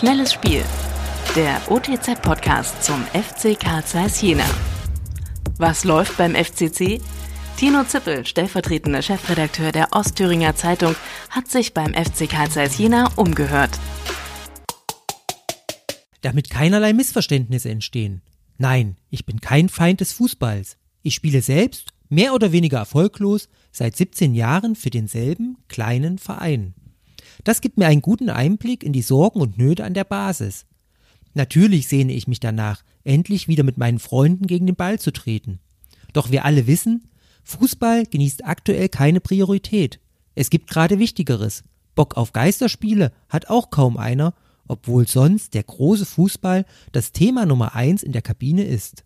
Schnelles Spiel. Der OTZ-Podcast zum FC Karl Zeiss Jena. Was läuft beim FCC? Tino Zippel, stellvertretender Chefredakteur der Ostthüringer Zeitung, hat sich beim FC Karl Zeiss Jena umgehört. Damit keinerlei Missverständnisse entstehen. Nein, ich bin kein Feind des Fußballs. Ich spiele selbst, mehr oder weniger erfolglos, seit 17 Jahren für denselben kleinen Verein. Das gibt mir einen guten Einblick in die Sorgen und Nöte an der Basis. Natürlich sehne ich mich danach, endlich wieder mit meinen Freunden gegen den Ball zu treten. Doch wir alle wissen, Fußball genießt aktuell keine Priorität. Es gibt gerade Wichtigeres. Bock auf Geisterspiele hat auch kaum einer, obwohl sonst der große Fußball das Thema Nummer eins in der Kabine ist.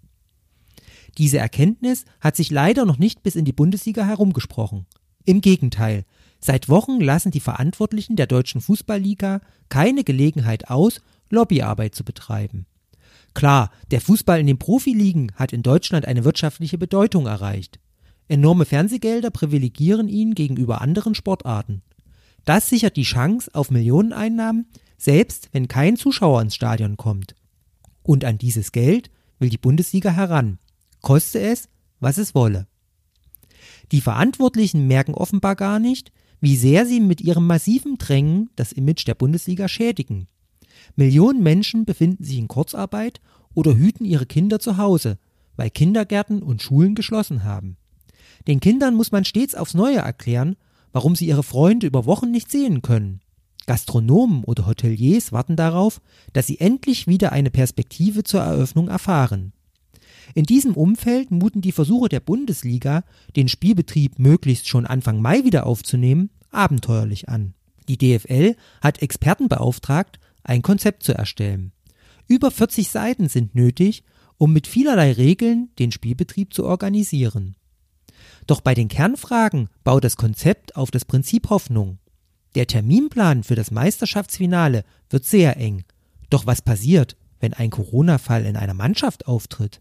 Diese Erkenntnis hat sich leider noch nicht bis in die Bundesliga herumgesprochen. Im Gegenteil, seit Wochen lassen die Verantwortlichen der deutschen Fußballliga keine Gelegenheit aus, Lobbyarbeit zu betreiben. Klar, der Fußball in den Profiligen hat in Deutschland eine wirtschaftliche Bedeutung erreicht. Enorme Fernsehgelder privilegieren ihn gegenüber anderen Sportarten. Das sichert die Chance auf Millioneneinnahmen, selbst wenn kein Zuschauer ins Stadion kommt. Und an dieses Geld will die Bundesliga heran koste es, was es wolle. Die Verantwortlichen merken offenbar gar nicht, wie sehr sie mit ihrem massiven Drängen das Image der Bundesliga schädigen. Millionen Menschen befinden sich in Kurzarbeit oder hüten ihre Kinder zu Hause, weil Kindergärten und Schulen geschlossen haben. Den Kindern muss man stets aufs Neue erklären, warum sie ihre Freunde über Wochen nicht sehen können. Gastronomen oder Hoteliers warten darauf, dass sie endlich wieder eine Perspektive zur Eröffnung erfahren. In diesem Umfeld muten die Versuche der Bundesliga, den Spielbetrieb möglichst schon Anfang Mai wieder aufzunehmen, abenteuerlich an. Die DFL hat Experten beauftragt, ein Konzept zu erstellen. Über 40 Seiten sind nötig, um mit vielerlei Regeln den Spielbetrieb zu organisieren. Doch bei den Kernfragen baut das Konzept auf das Prinzip Hoffnung. Der Terminplan für das Meisterschaftsfinale wird sehr eng. Doch was passiert, wenn ein Corona-Fall in einer Mannschaft auftritt?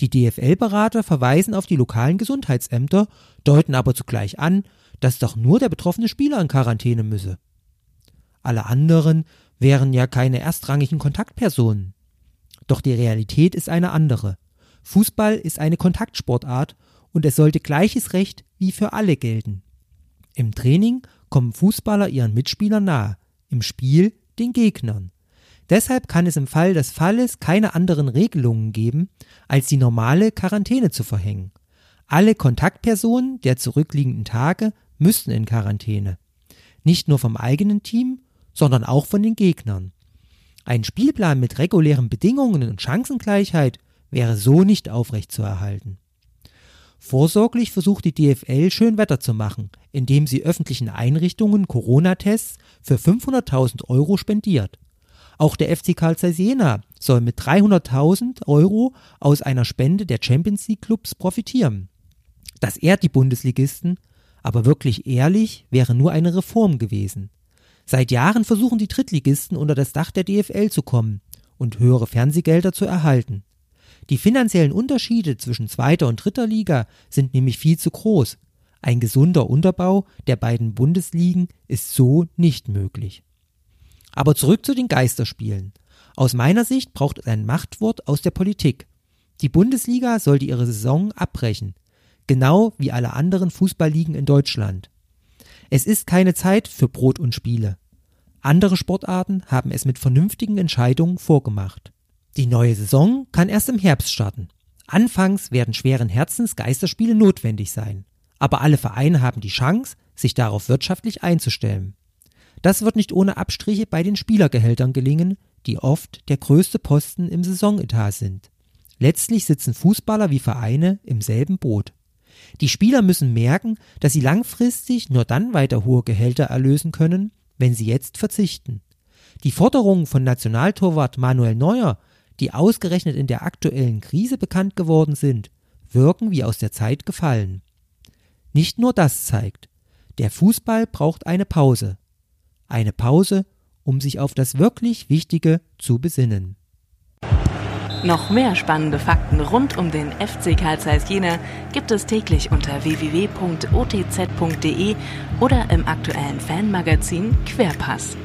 Die DFL-Berater verweisen auf die lokalen Gesundheitsämter, deuten aber zugleich an, dass doch nur der betroffene Spieler in Quarantäne müsse. Alle anderen wären ja keine erstrangigen Kontaktpersonen. Doch die Realität ist eine andere. Fußball ist eine Kontaktsportart und es sollte gleiches Recht wie für alle gelten. Im Training kommen Fußballer ihren Mitspielern nahe, im Spiel den Gegnern. Deshalb kann es im Fall des Falles keine anderen Regelungen geben, als die normale Quarantäne zu verhängen. Alle Kontaktpersonen der zurückliegenden Tage müssten in Quarantäne. Nicht nur vom eigenen Team, sondern auch von den Gegnern. Ein Spielplan mit regulären Bedingungen und Chancengleichheit wäre so nicht aufrechtzuerhalten. Vorsorglich versucht die DFL schön Wetter zu machen, indem sie öffentlichen Einrichtungen Corona-Tests für 500.000 Euro spendiert. Auch der FC Karl Zeiss Jena soll mit 300.000 Euro aus einer Spende der Champions League Clubs profitieren. Das ehrt die Bundesligisten, aber wirklich ehrlich wäre nur eine Reform gewesen. Seit Jahren versuchen die Drittligisten unter das Dach der DFL zu kommen und höhere Fernsehgelder zu erhalten. Die finanziellen Unterschiede zwischen zweiter und dritter Liga sind nämlich viel zu groß. Ein gesunder Unterbau der beiden Bundesligen ist so nicht möglich. Aber zurück zu den Geisterspielen. Aus meiner Sicht braucht es ein Machtwort aus der Politik. Die Bundesliga sollte ihre Saison abbrechen, genau wie alle anderen Fußballligen in Deutschland. Es ist keine Zeit für Brot und Spiele. Andere Sportarten haben es mit vernünftigen Entscheidungen vorgemacht. Die neue Saison kann erst im Herbst starten. Anfangs werden schweren Herzens Geisterspiele notwendig sein. Aber alle Vereine haben die Chance, sich darauf wirtschaftlich einzustellen. Das wird nicht ohne Abstriche bei den Spielergehältern gelingen, die oft der größte Posten im Saisonetat sind. Letztlich sitzen Fußballer wie Vereine im selben Boot. Die Spieler müssen merken, dass sie langfristig nur dann weiter hohe Gehälter erlösen können, wenn sie jetzt verzichten. Die Forderungen von Nationaltorwart Manuel Neuer, die ausgerechnet in der aktuellen Krise bekannt geworden sind, wirken wie aus der Zeit gefallen. Nicht nur das zeigt, der Fußball braucht eine Pause, eine Pause, um sich auf das wirklich Wichtige zu besinnen. Noch mehr spannende Fakten rund um den FC Karl Zeiss Jena gibt es täglich unter www.otz.de oder im aktuellen Fanmagazin Querpass.